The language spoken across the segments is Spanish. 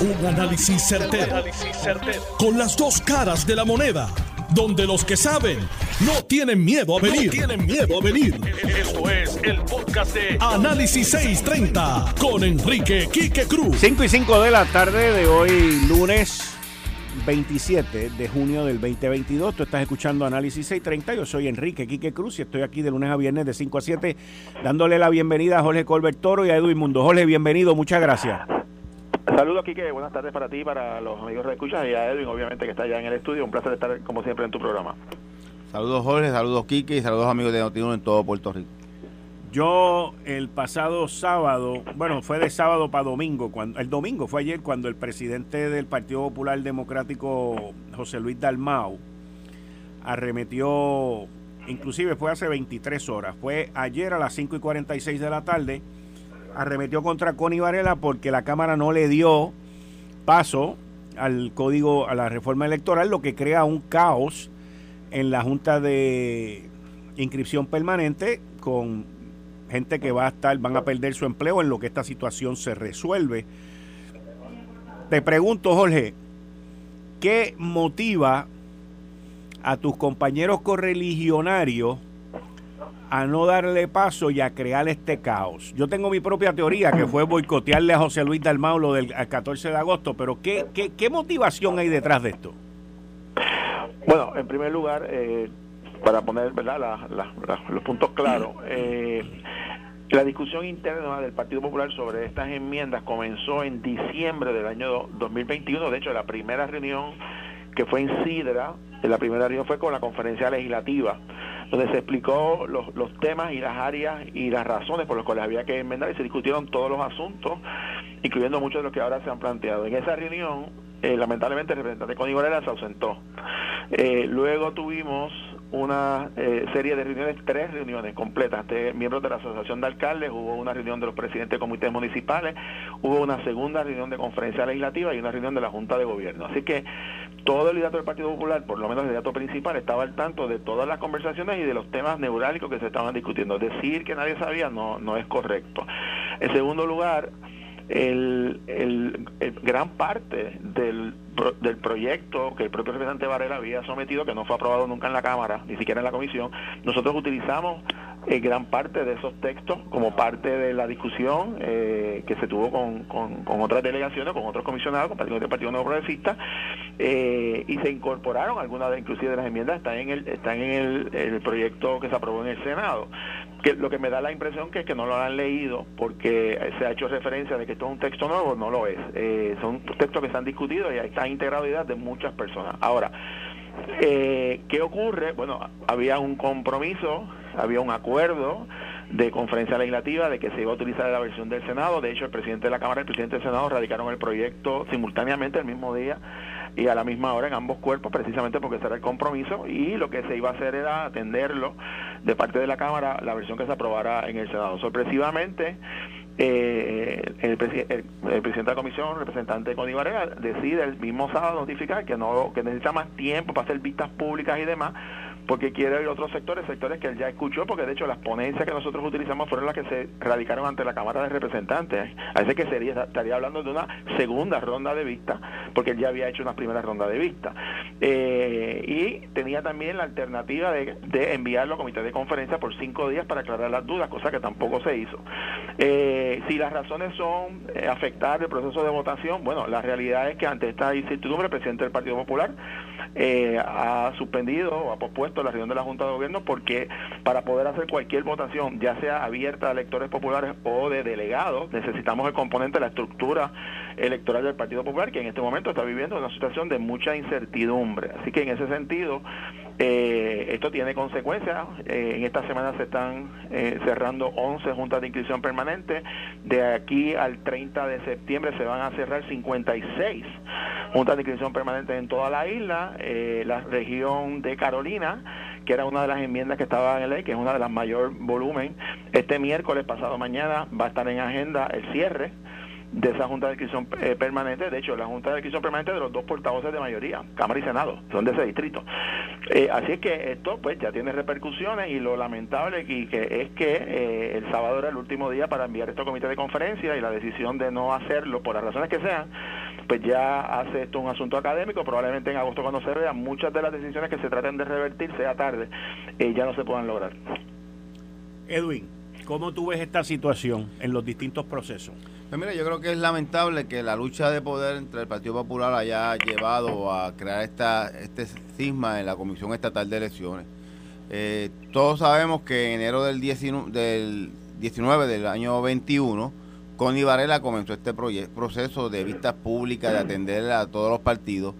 Un análisis certero, Con las dos caras de la moneda. Donde los que saben no tienen miedo a venir. tienen miedo a venir. Esto es el podcast de Análisis 630 con Enrique Quique Cruz. 5 y 5 de la tarde de hoy, lunes 27 de junio del 2022. Tú estás escuchando Análisis 630. Yo soy Enrique Quique Cruz y estoy aquí de lunes a viernes de 5 a 7 dándole la bienvenida a Jorge Colbert Toro y a Edwin Mundo. Jorge, bienvenido. Muchas gracias. Saludos, Quique. Buenas tardes para ti, para los amigos de escuchas y a Edwin, obviamente, que está allá en el estudio. Un placer estar, como siempre, en tu programa. Saludos, Jorge. Saludos, Quique. Y saludos, amigos de Notiuno en todo Puerto Rico. Yo el pasado sábado, bueno, fue de sábado para domingo, cuando el domingo fue ayer cuando el presidente del Partido Popular Democrático, José Luis Dalmau, arremetió, inclusive fue hace 23 horas, fue ayer a las 5 y 46 de la tarde, arremetió contra Connie Varela porque la Cámara no le dio paso al código, a la reforma electoral, lo que crea un caos en la Junta de Inscripción Permanente con gente que va a estar, van a perder su empleo en lo que esta situación se resuelve. Te pregunto, Jorge, ¿qué motiva a tus compañeros correligionarios a no darle paso y a crear este caos? Yo tengo mi propia teoría, que fue boicotearle a José Luis Dalmau lo del 14 de agosto, pero ¿qué, qué, motivación hay detrás de esto? Bueno, en primer lugar, eh, para poner ¿verdad? los puntos claros, eh, la discusión interna del Partido Popular sobre estas enmiendas comenzó en diciembre del año 2021. De hecho, la primera reunión que fue en Sidra, la primera reunión fue con la conferencia legislativa, donde se explicó los, los temas y las áreas y las razones por las cuales había que enmendar y se discutieron todos los asuntos, incluyendo muchos de los que ahora se han planteado. En esa reunión, eh, lamentablemente, el representante Connie Varela se ausentó. Eh, luego tuvimos una eh, serie de reuniones, tres reuniones completas de miembros de la Asociación de Alcaldes, hubo una reunión de los presidentes de comités municipales, hubo una segunda reunión de conferencia legislativa y una reunión de la Junta de Gobierno. Así que todo el liderato del Partido Popular, por lo menos el liderato principal, estaba al tanto de todas las conversaciones y de los temas neurálgicos que se estaban discutiendo. Decir que nadie sabía no, no es correcto. En segundo lugar, el, el, gran parte del, del proyecto que el propio representante Varela había sometido, que no fue aprobado nunca en la Cámara, ni siquiera en la Comisión, nosotros utilizamos eh, gran parte de esos textos como parte de la discusión eh, que se tuvo con, con, otras delegaciones, con otros comisionados, con del Partido Nuevo Progresista, eh, y se incorporaron algunas de, inclusive de las enmiendas, están en el, están en el, el proyecto que se aprobó en el Senado que lo que me da la impresión que es que no lo han leído porque se ha hecho referencia de que esto es un texto nuevo, no lo es. Eh, son textos que se han discutido y están integrados ideas de muchas personas. Ahora, eh, ¿qué ocurre? Bueno, había un compromiso, había un acuerdo de conferencia legislativa de que se iba a utilizar la versión del Senado. De hecho, el presidente de la Cámara y el presidente del Senado radicaron el proyecto simultáneamente el mismo día y a la misma hora en ambos cuerpos, precisamente porque ese era el compromiso y lo que se iba a hacer era atenderlo de parte de la Cámara la versión que se aprobara en el Senado. Sorpresivamente, eh, el, presidente de la comisión, representante Connie Varela, decide el mismo sábado notificar que no que necesita más tiempo para hacer vistas públicas y demás porque quiere oír otros sectores, sectores que él ya escuchó, porque de hecho las ponencias que nosotros utilizamos fueron las que se radicaron ante la Cámara de Representantes. Así que sería, estaría hablando de una segunda ronda de vista, porque él ya había hecho una primera ronda de vista. Eh, y tenía también la alternativa de, enviarlo a comité de conferencia por cinco días para aclarar las dudas, cosa que tampoco se hizo. Eh, si las razones son eh, afectar el proceso de votación, bueno, la realidad es que ante esta incertidumbre el presidente del Partido Popular ha suspendido o ha pospuesto la reunión de la Junta de Gobierno porque para poder hacer cualquier votación, ya sea abierta a electores populares o de delegados, necesitamos el componente de la estructura electoral del Partido Popular, que en este momento está viviendo una situación de mucha incertidumbre. Así que en ese sentido, eh, esto tiene consecuencias. Eh, en esta semana se están eh, cerrando 11 juntas de inscripción permanente. De aquí al 30 de septiembre se van a cerrar 56 juntas de inscripción permanente en toda la isla. la región de Carolina que era una de las enmiendas que estaba en ley, que es una de las mayor volumen. Este miércoles, pasado mañana, va a estar en agenda el cierre de esa Junta de Adquisición eh, Permanente, de hecho, la Junta de Adquisición Permanente de los dos portavoces de mayoría, Cámara y Senado, son de ese distrito. Eh, así es que esto pues ya tiene repercusiones y lo lamentable y que es que eh, el sábado era el último día para enviar esto a comité de conferencia y la decisión de no hacerlo, por las razones que sean, pues ya hace esto un asunto académico, probablemente en agosto cuando se vean muchas de las decisiones que se traten de revertir, sea tarde, eh, ya no se puedan lograr. Edwin, ¿cómo tú ves esta situación en los distintos procesos? Pues mira, yo creo que es lamentable que la lucha de poder entre el Partido Popular haya llevado a crear esta, este cisma en la Comisión Estatal de Elecciones. Eh, todos sabemos que en enero del 19, del 19 del año 21, Connie Varela comenzó este proceso de vistas públicas, de atender a todos los partidos,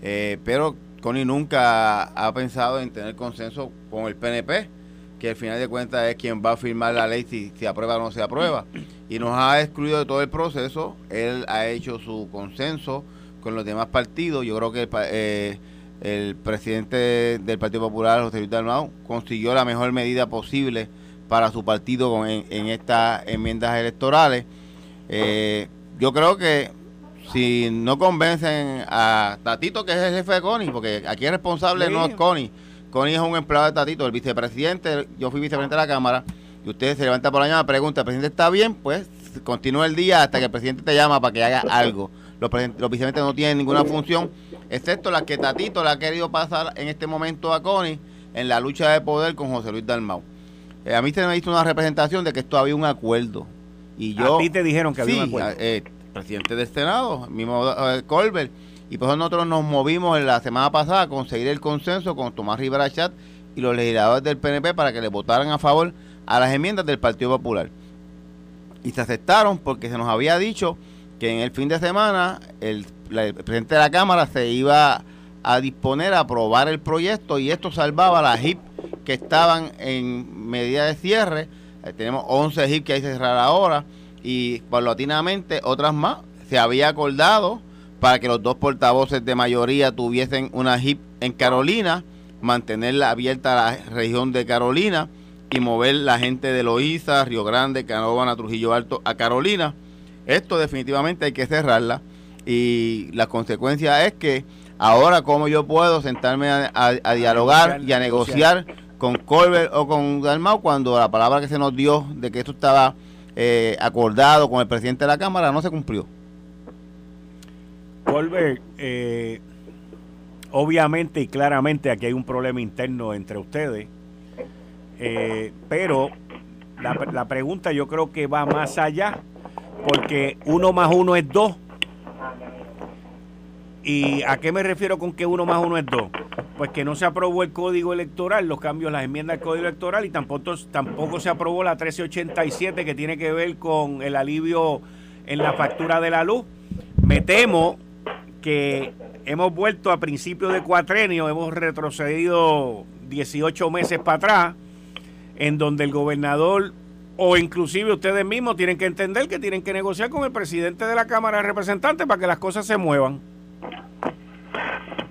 eh, pero Connie nunca ha pensado en tener consenso con el PNP, que al final de cuentas es quien va a firmar la ley si se aprueba o no se aprueba y nos ha excluido de todo el proceso. Él ha hecho su consenso con los demás partidos. Yo creo que el, eh, presidente del Partido Popular, José Luis Dalmau, consiguió la mejor medida posible para su partido en, estas enmiendas electorales. Eh, yo creo que si no convencen a Tatito, que es el jefe de CONI, porque aquí el responsable no es CONI, CONI es un empleado de Tatito, el vicepresidente, yo fui vicepresidente de la Cámara, y usted se levanta por la mañana, pregunta, ¿el presidente está bien? Pues continúa el día hasta que el presidente te llama para que haga algo. Los, los vicepresidentes no tienen ninguna función, excepto la que Tatito le ha querido pasar en este momento a Connie en la lucha de poder con José Luis Dalmau. Eh, a mí se me hizo una representación de que esto había un acuerdo. Y yo, a ti te dijeron que había un acuerdo. Eh, presidente del Senado, mismo eh, Colbert, y por eso nosotros nos movimos en la semana pasada a conseguir el consenso con Tomás Rivera Chat y los legisladores del PNP para que le votaran a favor a las enmiendas del Partido Popular. Y se aceptaron porque se nos había dicho que en el fin de semana el, presidente de la Cámara se iba a disponer a aprobar el proyecto y esto salvaba a las HIP que estaban en medida de cierre. Eh, tenemos 11 HIP que hay que cerrar ahora y paulatinamente otras más. Se había acordado para que los dos portavoces de mayoría tuviesen una HIP en Carolina, mantenerla abierta a la región de Carolina y mover la gente de Loíza, Río Grande, Canóvana, Trujillo Alto a Carolina. Esto definitivamente hay que cerrarla y la consecuencia es que ahora como yo puedo sentarme a, dialogar y a negociar con Colbert o con Dalmau cuando la palabra que se nos dio de que esto estaba eh, acordado con el presidente de la Cámara no se cumplió. Colbert, eh, obviamente y claramente aquí hay un problema interno entre ustedes eh, pero la, la pregunta yo creo que va más allá, porque uno más uno es dos. ¿Y a qué me refiero con que uno más uno es dos? Pues que no se aprobó el código electoral, los cambios, las enmiendas del código electoral y tampoco, tampoco se aprobó la 1387 que tiene que ver con el alivio en la factura de la luz. Me temo que hemos vuelto a principios de cuatrenio, hemos retrocedido 18 meses para atrás en donde el gobernador o inclusive ustedes mismos tienen que entender que tienen que negociar con el presidente de la Cámara de Representantes para que las cosas se muevan.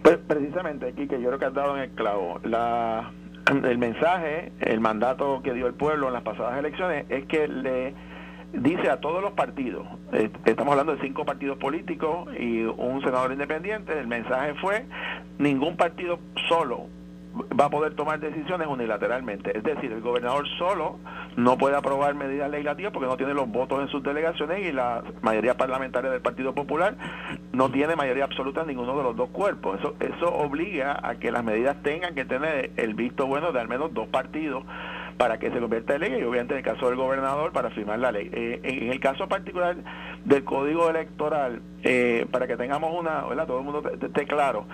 Pues precisamente que yo creo que has dado en el clavo. La, el mensaje, el mandato que dio el pueblo en las pasadas elecciones es que le dice a todos los partidos, eh, estamos hablando de cinco partidos políticos y un senador independiente, el mensaje fue ningún partido solo va a poder tomar decisiones unilateralmente. Es decir, el gobernador solo no puede aprobar medidas legislativas porque no tiene los votos en sus delegaciones y la mayoría parlamentaria del Partido Popular no tiene mayoría absoluta en ninguno de los dos cuerpos. Eso, eso obliga a que las medidas tengan que tener el visto bueno de al menos dos partidos para que se convierta en ley y obviamente en el caso del gobernador para firmar la ley. Eh, en el caso particular del código electoral, eh, para que tengamos una, ¿verdad? todo el mundo esté claro,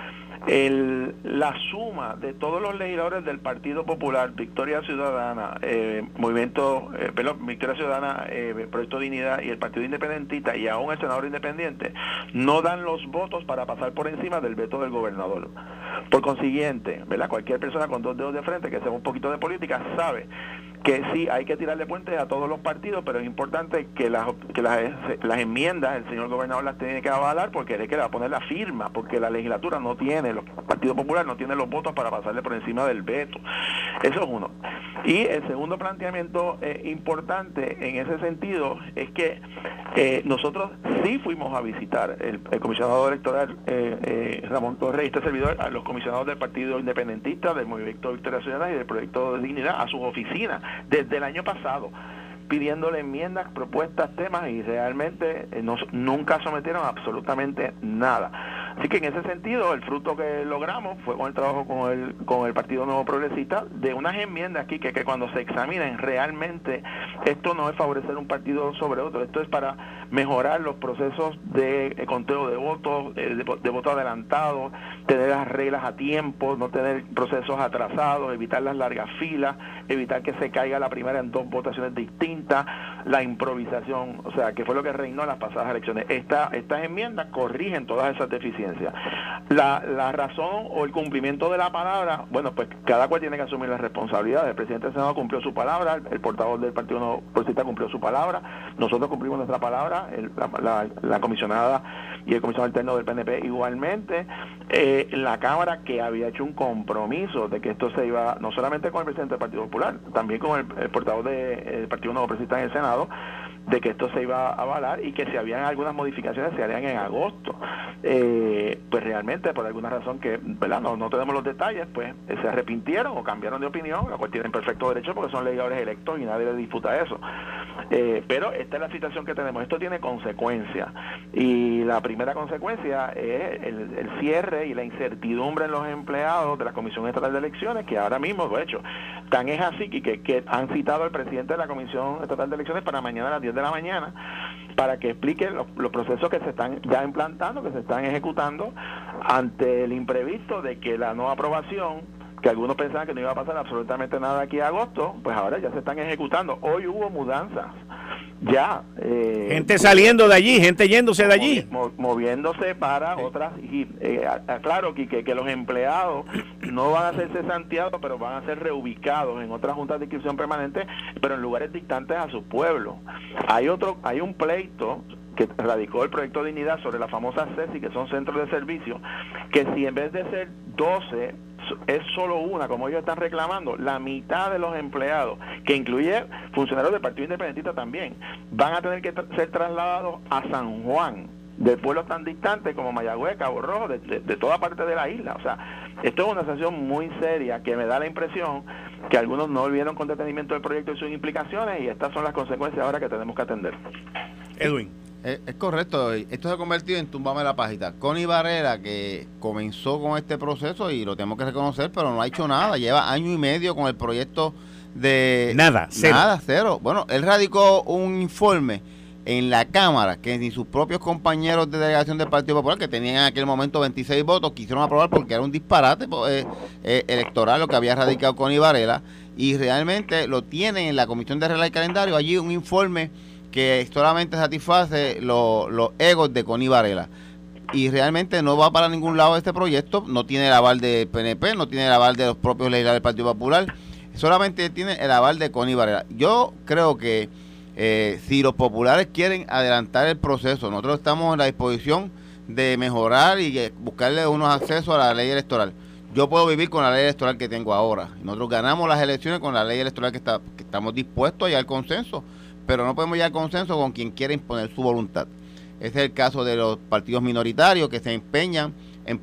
el, la suma de todos los legisladores del Partido Popular, Victoria Ciudadana, eh, Movimiento, eh, perdón, Victoria Ciudadana, eh, Proyecto Dignidad y el Partido Independentista y aún el senador independiente, no dan los votos para pasar por encima del veto del gobernador. Por consiguiente, ¿verdad? cualquier persona con dos dedos de frente que sepa un poquito de política sabe que sí hay que tirarle puentes a todos los partidos, pero es importante que las, que las, las enmiendas el señor gobernador las tiene que avalar porque es que le va a poner la firma, porque la legislatura no tiene, los partidos populares no tienen los votos para pasarle por encima del veto. Eso es uno. Y el segundo planteamiento eh, importante en ese sentido es que eh, nosotros sí fuimos a visitar el, comisionado electoral eh, Ramón Torres y este servidor a los comisionados del Partido Independentista, del Movimiento Victoria Ciudadana y del Proyecto de Dignidad a sus oficinas desde el año pasado pidiéndole enmiendas, propuestas, temas y realmente eh, nunca sometieron absolutamente nada. Así que en ese sentido, el fruto que logramos fue con el trabajo con el, con el Partido Nuevo Progresista de unas enmiendas aquí que, que cuando se examinen realmente esto no es favorecer un partido sobre otro, esto es para mejorar los procesos de eh, conteo de votos, eh, de, de voto adelantado, tener las reglas a tiempo, no tener procesos atrasados, evitar las largas filas, evitar que se caiga la primera en dos votaciones distintas, la improvisación, o sea, que fue lo que reinó en las pasadas elecciones. Esta, estas enmiendas corrigen todas esas deficiencias. La, la razón o el cumplimiento de la palabra, bueno, pues cada cual tiene que asumir la responsabilidad. El presidente del Senado cumplió su palabra, el, portavoz del Partido No Progresista cumplió su palabra, nosotros cumplimos nuestra palabra, la, la, comisionada y el comisionado interno del PNP igualmente. Eh, la Cámara que había hecho un compromiso de que esto se iba, no solamente con el presidente del Partido Popular, también con el, portavoz del Partido Nuevo Progresista en el Senado, de que esto se iba a avalar y que si habían algunas modificaciones se harían en agosto. Eh, pues realmente, por alguna razón que ¿verdad? No, no tenemos los detalles, pues eh, se arrepintieron o cambiaron de opinión, lo cual tienen perfecto derecho porque son legisladores electos y nadie les disputa eso. Eh, pero esta es la situación que tenemos. Esto tiene consecuencias. Y la primera consecuencia es el, cierre y la incertidumbre en los empleados de la Comisión Estatal de Elecciones, que ahora mismo, de hecho, tan es así que, que, han citado al presidente de la Comisión Estatal de Elecciones para mañana a las 10 de la mañana para que explique los, los, procesos que se están ya implantando, que se están ejecutando ante el imprevisto de que la no aprobación que algunos pensaban que no iba a pasar absolutamente nada aquí a agosto, pues ahora ya se están ejecutando. Hoy hubo mudanzas. Ya. Eh, gente saliendo de allí, gente yéndose de allí. moviéndose para otras. Y eh, claro que, que, los empleados no van a ser cesanteados, pero van a ser reubicados en otras juntas de inscripción permanente, pero en lugares distantes a su pueblo. Hay otro, hay un pleito que radicó el proyecto de Dignidad sobre la famosa CESI, que son centros de servicio, que si en vez de ser 12 es solo una, como ellos están reclamando, la mitad de los empleados, que incluye funcionarios del Partido Independentista también, van a tener que ser trasladados a San Juan, de pueblos tan distantes como Mayagüez, Cabo Rojo, de, toda parte de la isla. O sea, esto es una situación muy seria que me da la impresión que algunos no vieron con detenimiento el proyecto y sus implicaciones y estas son las consecuencias ahora que tenemos que atender. Edwin. Es, correcto, esto se ha convertido en tumbame la página. Connie Barrera, que comenzó con este proceso y lo tenemos que reconocer, pero no ha hecho nada, lleva año y medio con el proyecto de... Nada, cero. Nada, cero. Bueno, él radicó un informe en la Cámara que ni sus propios compañeros de delegación del Partido Popular, que tenían en aquel momento 26 votos, quisieron aprobar porque era un disparate pues, eh, eh, electoral lo que había radicado Connie Varela, y realmente lo tienen en la Comisión de Regla y Calendario, allí un informe que solamente satisface los egos de Connie Varela. Y realmente no va para ningún lado este proyecto, no tiene el aval del PNP, no tiene el aval de los propios legisladores del Partido Popular, solamente tiene el aval de Connie Varela. Yo creo que eh, si los populares quieren adelantar el proceso, nosotros estamos en la disposición de mejorar y buscarle unos accesos a la ley electoral. Yo puedo vivir con la ley electoral que tengo ahora. Nosotros ganamos las elecciones con la ley electoral que, está, que estamos dispuestos a al consenso pero no podemos llegar a consenso con quien quiere imponer su voluntad. Ese es el caso de los partidos minoritarios que se empeñan en,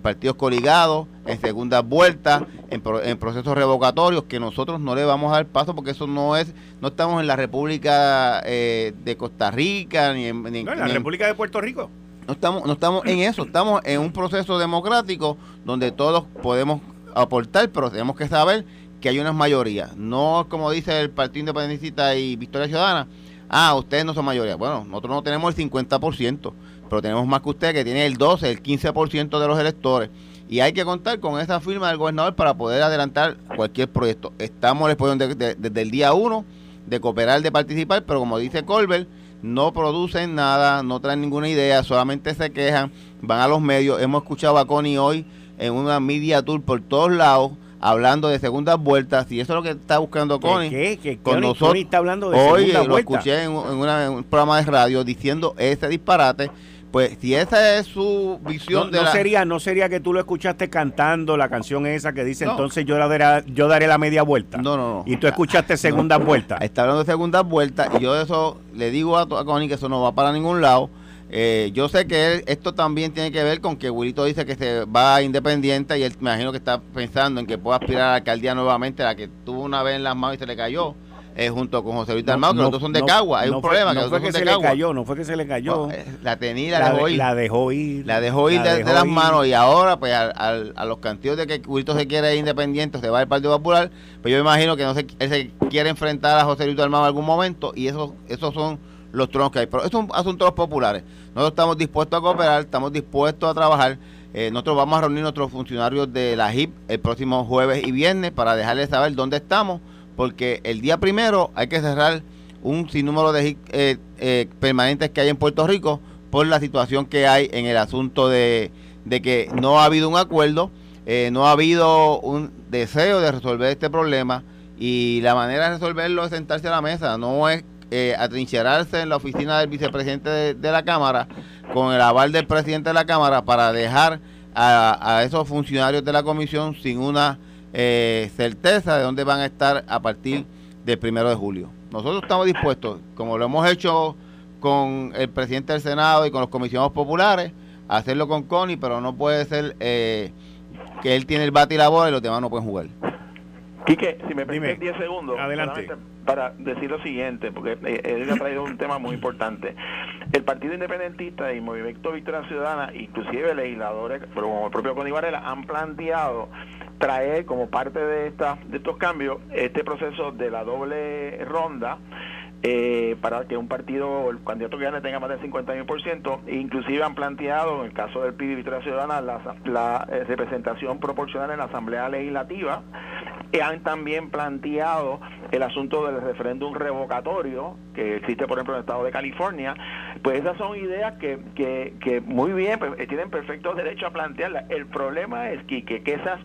partidos coligados, en segunda vuelta, en, procesos revocatorios, que nosotros no le vamos a dar paso porque eso no es, no estamos en la República eh, de Costa Rica, ni en, la República de Puerto Rico. No estamos, no estamos en eso, estamos en un proceso democrático donde todos podemos aportar, pero tenemos que saber que hay unas mayorías. No como dice el Partido Independentista y Victoria Ciudadana, ah, ustedes no son mayoría. Bueno, nosotros no tenemos el 50%, pero tenemos más que usted que tiene el 12, el 15% de los electores. Y hay que contar con esa firma del gobernador para poder adelantar cualquier proyecto. Estamos después desde el día 1 de cooperar, de participar, pero como dice Colbert, no producen nada, no traen ninguna idea, solamente se quejan, van a los medios. Hemos escuchado a Connie hoy en una media tour por todos lados hablando de segundas vueltas y eso es lo que está buscando Connie. ¿Qué? ¿Qué? Con nosotros, está hablando de Hoy lo escuché en, un programa de radio diciendo ese disparate. Pues si esa es su visión no, de no sería no sería que tú lo escuchaste cantando la canción esa que dice entonces yo daré, yo daré la media vuelta. No, no, no. Y tú escuchaste segundas vueltas. Está hablando de segundas vueltas y yo de eso le digo a, a Connie que eso no va para ningún lado eh, yo sé que esto también tiene que ver con que Wilito dice que se va independiente y él me imagino que está pensando en que pueda aspirar a la alcaldía nuevamente, la que tuvo una vez en las manos y se le cayó. eh, junto con José Luis Dalmau, que los dos son de Cagua. Hay un problema. No que fue que se le cayó, no fue que se le cayó. Eh, la tenía la, dejó ir. La dejó ir. La dejó ir de, las manos y ahora, pues, a los cantillos de que Curito se quiere ir independiente, se va al Partido Popular, pues yo me imagino que no se, él se quiere enfrentar a José Luis Dalmau en algún momento y esos, esos son los tronos que hay. Pero estos son asuntos populares. Nosotros estamos dispuestos a cooperar, estamos dispuestos a trabajar. Eh, nosotros vamos a reunir nuestros funcionarios de la HIP el próximo jueves y viernes para dejarles saber dónde estamos, porque el día primero hay que cerrar un sinnúmero de HIP eh, eh, permanentes que hay en Puerto Rico por la situación que hay en el asunto de, de que no ha habido un acuerdo, no ha habido un deseo de resolver este problema y la manera de resolverlo es sentarse a la mesa, no es eh, atrincherarse en la oficina del vicepresidente de, la Cámara con el aval del presidente de la Cámara para dejar a, esos funcionarios de la comisión sin una eh, certeza de dónde van a estar a partir del primero de julio. Nosotros estamos dispuestos, como lo hemos hecho con el presidente del Senado y con los comisionados populares, a hacerlo con Connie, pero no puede ser eh, que él tiene el bate y la bola y los demás no pueden jugar. Quique, si me permites 10 segundos. Adelante. Para decir lo siguiente, porque él ha traído un tema muy importante. El Partido Independentista y Movimiento Victoria Ciudadana, inclusive legisladores, como el propio Connie Varela, han planteado traer como parte de, esta, de estos cambios este proceso de la doble ronda eh, para que un partido, el candidato que gane tenga más del 51%, inclusive han planteado, en el caso del PIB Victoria Ciudadana, la, eh, representación proporcional en la Asamblea Legislativa, han también planteado el asunto del referéndum revocatorio, que existe, por ejemplo, en el estado de California, pues esas son ideas que, que, que muy bien, pues, tienen perfecto derecho a plantearlas. El problema es que, que, esas,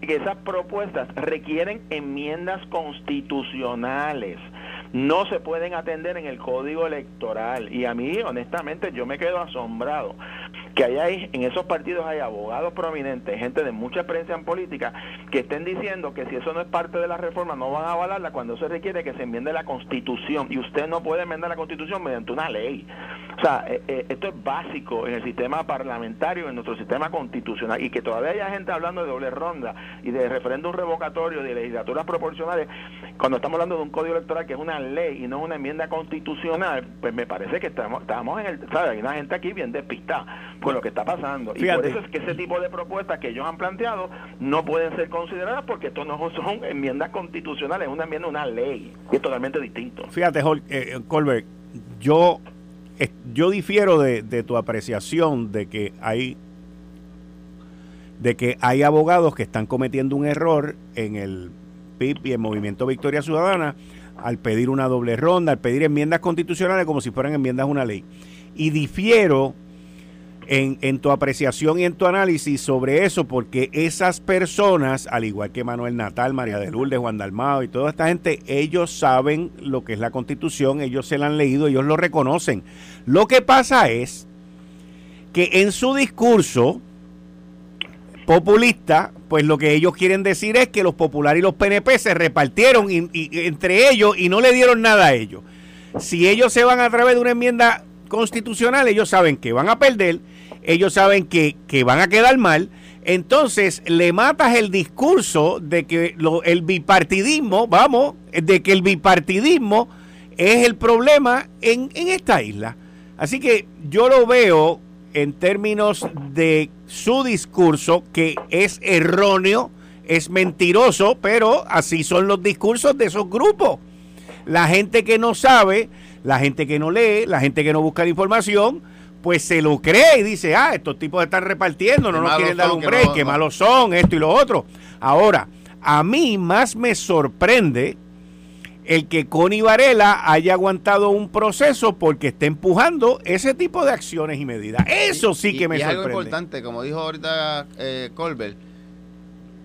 que esas propuestas requieren enmiendas constitucionales no se pueden atender en el código electoral. Y a mí, honestamente, yo me quedo asombrado que haya en esos partidos hay abogados prominentes, gente de mucha experiencia en política, que estén diciendo que si eso no es parte de la reforma no van a avalarla cuando se requiere que se enmiende la constitución. Y usted no puede enmendar la constitución mediante una ley. O sea, eh, eh, esto es básico en el sistema parlamentario, en nuestro sistema constitucional. Y que todavía haya gente hablando de doble ronda y de referéndum revocatorio, de legislaturas proporcionales, cuando estamos hablando de un código electoral que es una ley y no una enmienda constitucional, pues me parece que estamos, estamos en el, ¿sabes? Hay una gente aquí bien despistada con lo que está pasando. Y por eso es que ese tipo de propuestas que ellos han planteado no pueden ser consideradas porque esto no son enmiendas constitucionales, es una enmienda, una ley, y es totalmente distinto. Fíjate, eh, Colbert, yo, yo difiero de, de tu apreciación de que hay de que hay abogados que están cometiendo un error en el PIB y el Movimiento Victoria Ciudadana al pedir una doble ronda, al pedir enmiendas constitucionales como si fueran enmiendas a una ley. Y difiero en, en, tu apreciación y en tu análisis sobre eso, porque esas personas, al igual que Manuel Natal, María de Lourdes, Juan Dalmado y toda esta gente, ellos saben lo que es la constitución, ellos se la han leído, ellos lo reconocen. Lo que pasa es que en su discurso populista, pues lo que ellos quieren decir es que los populares y los PNP se repartieron entre ellos y no le dieron nada a ellos. Si ellos se van a través de una enmienda constitucional, ellos saben que van a perder, ellos saben que, van a quedar mal, entonces le matas el discurso de que el bipartidismo, vamos, de que el bipartidismo es el problema en, en esta isla. Así que yo lo veo en términos de su discurso, que es erróneo, es mentiroso, pero así son los discursos de esos grupos. La gente que no sabe, la gente que no lee, la gente que no busca la información, pues se lo cree y dice, ah, estos tipos están repartiendo, no nos quieren dar un break, qué malos son, esto y lo otro. Ahora, a mí más me sorprende el que Connie Varela haya aguantado un proceso porque está empujando ese tipo de acciones y medidas. Eso sí que me y sorprende. algo importante, como dijo ahorita eh, Colbert,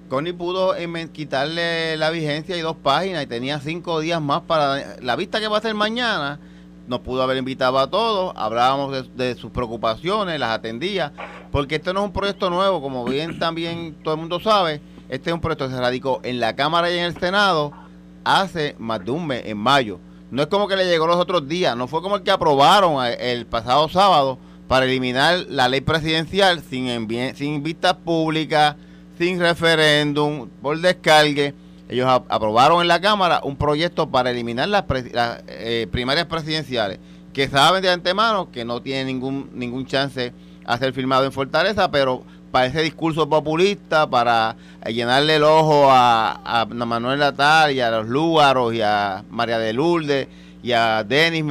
Connie pudo quitarle la vigencia y dos páginas y tenía cinco días más para la vista que va a ser mañana. Nos pudo haber invitado a todos, hablábamos de, sus preocupaciones, las atendía, porque este no es un proyecto nuevo, como bien también todo el mundo sabe, este es un proyecto que se radicó en la Cámara y en el Senado hace más de un mes, en mayo. No es como que le llegó los otros días, no fue como el que aprobaron el pasado sábado para eliminar la ley presidencial sin, sin vistas públicas, sin referéndum, por descargue. Ellos aprobaron en la Cámara un proyecto para eliminar las, eh, primarias presidenciales, que saben de antemano que no tienen ningún, ningún chance a ser firmado en Fortaleza, pero para ese discurso populista, para llenarle el ojo a, Manuel Natal y a los Lúgaros y a María de Lourdes y a Denis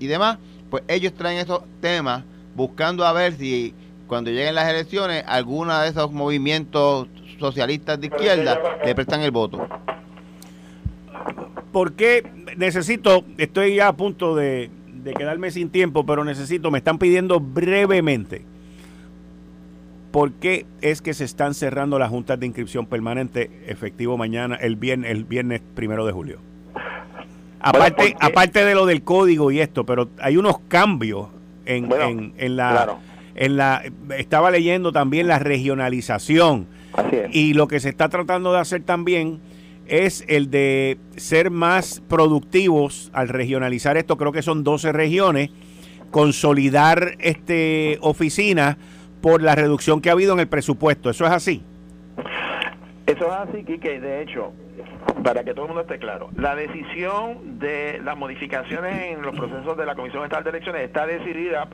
y demás, pues ellos traen esos temas buscando a ver si cuando lleguen las elecciones alguna de esos movimientos socialistas de izquierda le prestan el voto. Porque necesito, estoy ya a punto de, de quedarme sin tiempo, pero necesito, me están pidiendo brevemente ¿Por qué es que se están cerrando las juntas de inscripción permanente efectivo mañana, el viernes, el viernes primero de julio? Aparte, aparte de lo del código y esto, pero hay unos cambios en, en, la... En la estaba leyendo también la regionalización. Y lo que se está tratando de hacer también es el de ser más productivos al regionalizar esto. Creo que son 12 regiones. Consolidar este oficinas por la reducción que ha habido en el presupuesto. ¿Eso es así? Eso es así, Kike. De hecho, para que todo el mundo esté claro, la decisión de las modificaciones en los procesos de la Comisión Estatal de Elecciones está decidida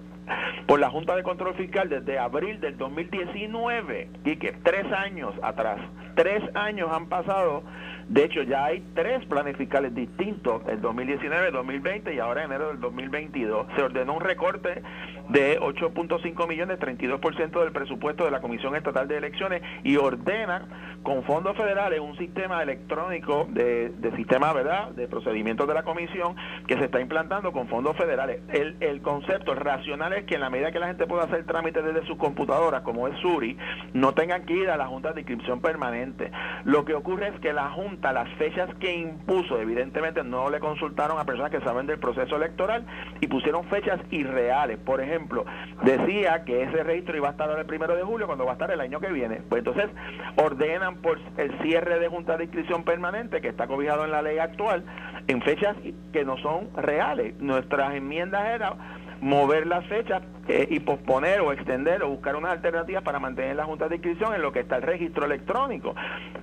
por la Junta de Control Fiscal desde abril del 2019, Quique, tres años atrás. Tres años han pasado de hecho, ya hay tres planes fiscales distintos, el 2019, el 2020 y ahora enero del 2022. Se ordenó un recorte de 8.5 millones, 32% del presupuesto de la Comisión Estatal de Elecciones y ordena con fondos federales un sistema electrónico de, sistema, ¿verdad?, de procedimientos de la Comisión que se está implantando con fondos federales. El, el concepto racional que en la medida que la gente pueda hacer trámites desde sus computadoras, como es Suri, no tengan que ir a la Junta de Inscripción Permanente. Lo que ocurre es que la Junta las fechas que impuso, evidentemente no le consultaron a personas que saben del proceso electoral y pusieron fechas irreales. Por ejemplo, decía que ese registro iba a estar el primero de julio cuando va a estar el año que viene. Pues entonces ordenan por el cierre de junta de inscripción permanente que está cobijado en la ley actual en fechas que no son reales. Nuestras enmiendas eran mover las fechas eh, y posponer o extender o buscar unas alternativas para mantener la junta de inscripción en lo que está el registro electrónico.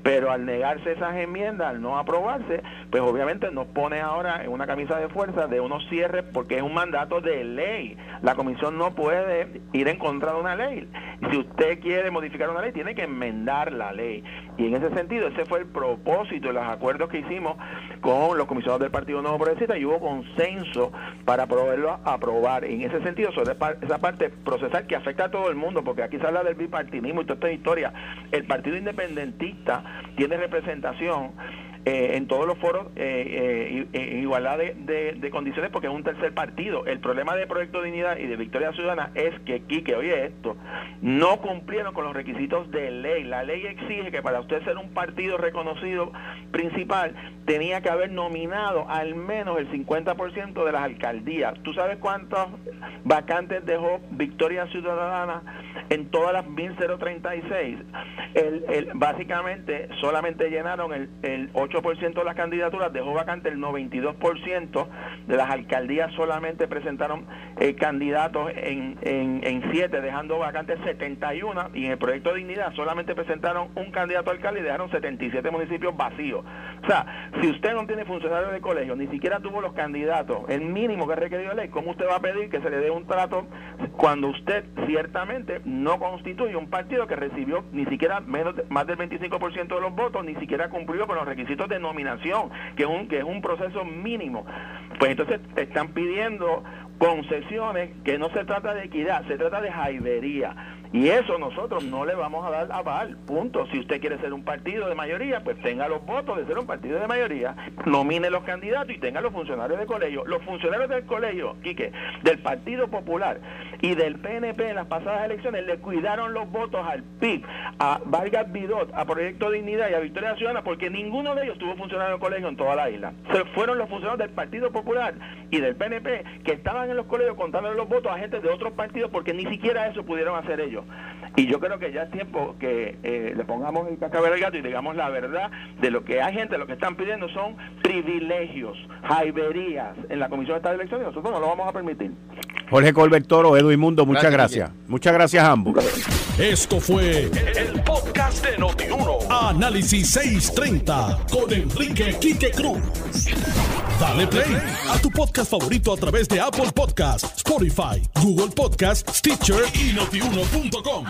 Pero al negarse esas enmiendas, al no aprobarse, pues obviamente nos pone ahora en una camisa de fuerza de unos cierres porque es un mandato de ley. La comisión no puede ir en contra de una ley. Si usted quiere modificar una ley, tiene que enmendar la ley. Y en ese sentido, ese fue el propósito de los acuerdos que hicimos con los comisionados del Partido Nuevo Progresista y hubo consenso para poderlo aprobar. En ese sentido, sobre esa parte procesal que afecta a todo el mundo, porque aquí se habla del bipartidismo y toda esta historia. El Partido Independentista tiene representación eh, en todos los foros eh, eh, en igualdad de, condiciones porque es un tercer partido. El problema de Proyecto Dignidad y de Victoria Ciudadana es que Quique, oye esto, no cumplieron con los requisitos de ley. La ley exige que para usted ser un partido reconocido principal tenía que haber nominado al menos el 50% de las alcaldías. ¿Tú sabes cuántas vacantes dejó Victoria Ciudadana en todas las 1036? El, el, básicamente solamente llenaron el, el 8 ciento de las candidaturas, dejó vacante el 92% de las alcaldías, solamente presentaron eh, candidatos en, en, siete, dejando vacantes 71, y en el proyecto de dignidad solamente presentaron un candidato alcalde y dejaron 77 municipios vacíos. O sea, si usted no tiene funcionarios de colegio, ni siquiera tuvo los candidatos, el mínimo que requerido la ley, ¿cómo usted va a pedir que se le dé un trato cuando usted ciertamente no constituye un partido que recibió ni siquiera menos más del 25% de los votos, ni siquiera cumplió con los requisitos de nominación, que es un, que es un proceso mínimo. Pues entonces están pidiendo concesiones que no se trata de equidad, se trata de jaibería. Y eso nosotros no le vamos a dar aval, punto. Si usted quiere ser un partido de mayoría, pues tenga los votos de ser un partido de mayoría, nomine los candidatos y tenga los funcionarios del colegio. Los funcionarios del colegio, Quique, del Partido Popular y del PNP en las pasadas elecciones le cuidaron los votos al PIB, a Vargas Vidot, a Proyecto Dignidad y a Victoria Ciudadana, porque ninguno de ellos tuvo funcionario del colegio en toda la isla. Se fueron los funcionarios del Partido Popular y del PNP que estaban en los colegios contando los votos a gente de otros partidos porque ni siquiera eso pudieron hacer ellos. Y yo creo que ya es tiempo que eh, le pongamos el cascabel al gato y digamos la verdad de lo que hay gente, lo que están pidiendo son privilegios, jaiberías en la Comisión de Estado de Elecciones nosotros no lo vamos a permitir. Jorge Colbert Toro, Edwin Mundo, muchas gracias. Muchas gracias a ambos. Esto fue el, podcast de Notiuno. Análisis 630 con Enrique Quique Cruz. Dale play a tu podcast favorito a través de Apple Podcasts, Spotify, Google Podcasts, Stitcher y notiuno.com.